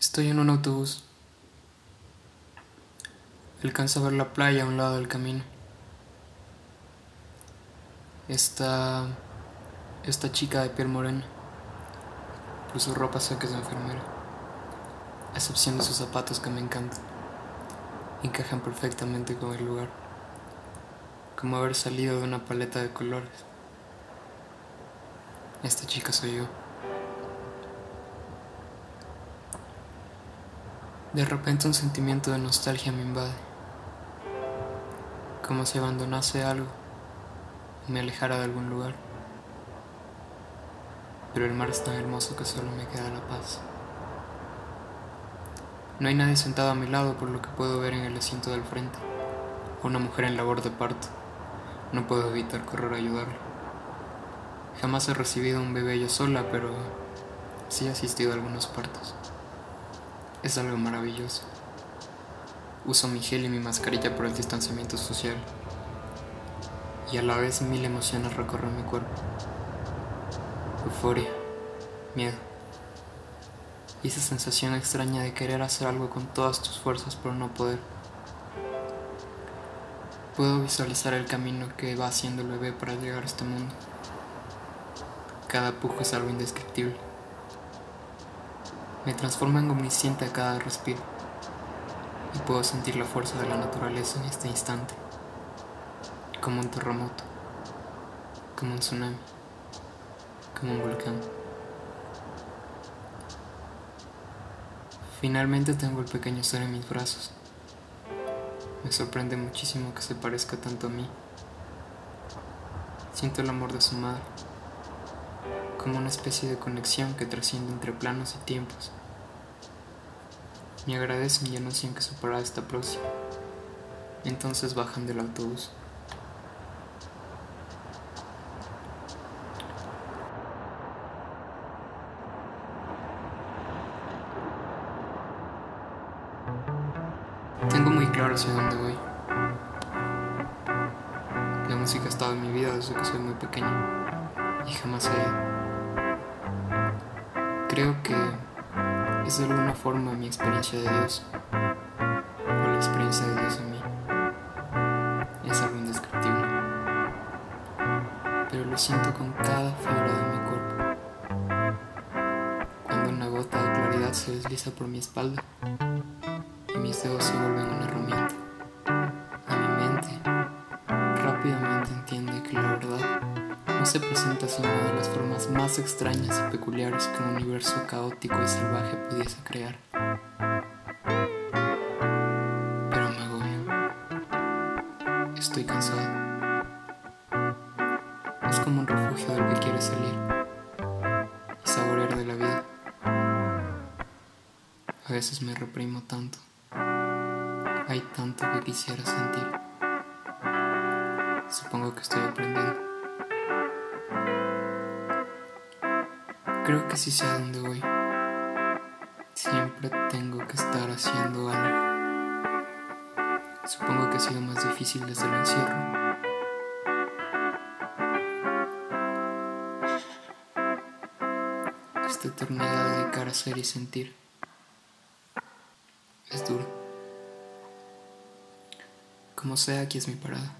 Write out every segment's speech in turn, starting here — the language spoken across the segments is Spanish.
Estoy en un autobús. Alcanzo a ver la playa a un lado del camino. Esta. Esta chica de piel morena. Por su ropa sé que es enfermera. A excepción de sus zapatos que me encantan. Encajan perfectamente con el lugar. Como haber salido de una paleta de colores. Esta chica soy yo. De repente un sentimiento de nostalgia me invade, como si abandonase algo y me alejara de algún lugar. Pero el mar es tan hermoso que solo me queda la paz. No hay nadie sentado a mi lado por lo que puedo ver en el asiento del frente. Una mujer en labor de parto. No puedo evitar correr a ayudarla. Jamás he recibido un bebé yo sola, pero sí he asistido a algunos partos. Es algo maravilloso. Uso mi gel y mi mascarilla por el distanciamiento social. Y a la vez mil emociones recorren mi cuerpo. Euforia, miedo. Y esa sensación extraña de querer hacer algo con todas tus fuerzas pero no poder. Puedo visualizar el camino que va haciendo el bebé para llegar a este mundo. Cada pujo es algo indescriptible. Me transforma en omnisciente a cada respiro y puedo sentir la fuerza de la naturaleza en este instante, como un terremoto, como un tsunami, como un volcán. Finalmente tengo el pequeño ser en mis brazos. Me sorprende muchísimo que se parezca tanto a mí. Siento el amor de su madre, como una especie de conexión que trasciende entre planos y tiempos. Me agradecen y anuncian que su parada está próxima. Entonces bajan del autobús. Tengo muy claro hacia dónde voy. La música ha estado en mi vida desde que soy muy pequeño y jamás ha ido. Creo que es de alguna forma mi experiencia de Dios o la experiencia de Dios en mí. Es algo indescriptible, pero lo siento con cada fibra de mi cuerpo. Cuando una gota de claridad se desliza por mi espalda y mis dedos se vuelven una herramienta, no se presenta sino de las formas más extrañas y peculiares que un universo caótico y salvaje pudiese crear. Pero me agobio. Estoy cansado. Es como un refugio del que quiere salir y saborear de la vida. A veces me reprimo tanto. Hay tanto que quisiera sentir. Supongo que estoy aprendiendo. Creo que sí sé a dónde voy. Siempre tengo que estar haciendo algo. Supongo que ha sido más difícil desde el encierro. Esta eternidad de dedicar a ser y sentir es duro. Como sea, aquí es mi parada.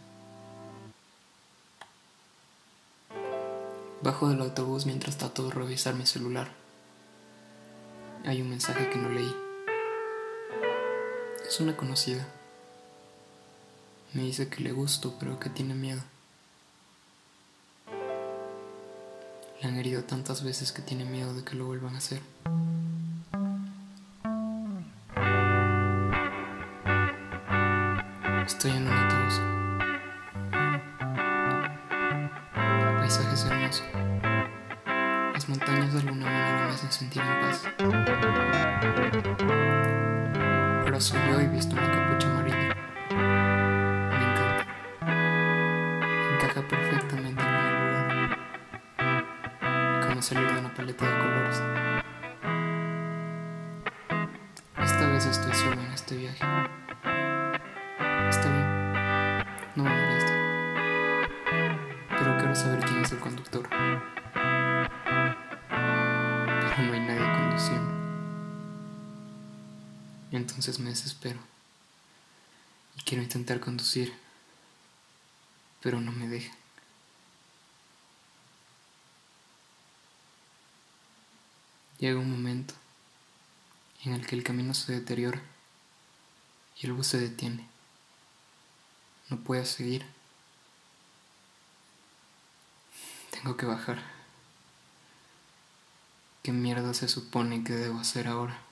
Bajo del autobús mientras trato de revisar mi celular. Hay un mensaje que no leí. Es una conocida. Me dice que le gusto, pero que tiene miedo. Le han herido tantas veces que tiene miedo de que lo vuelvan a hacer. Estoy en un De alguna manera me hacen sentir en paz. Ahora soy yo y visto una capucha amarilla. Me encanta. Encaja perfectamente en el lugar. Como salir de una paleta de colores. Esta vez estoy solo en este viaje. Entonces me desespero y quiero intentar conducir, pero no me deja. Llega un momento en el que el camino se deteriora y el bus se detiene. No puedo seguir. Tengo que bajar. ¿Qué mierda se supone que debo hacer ahora?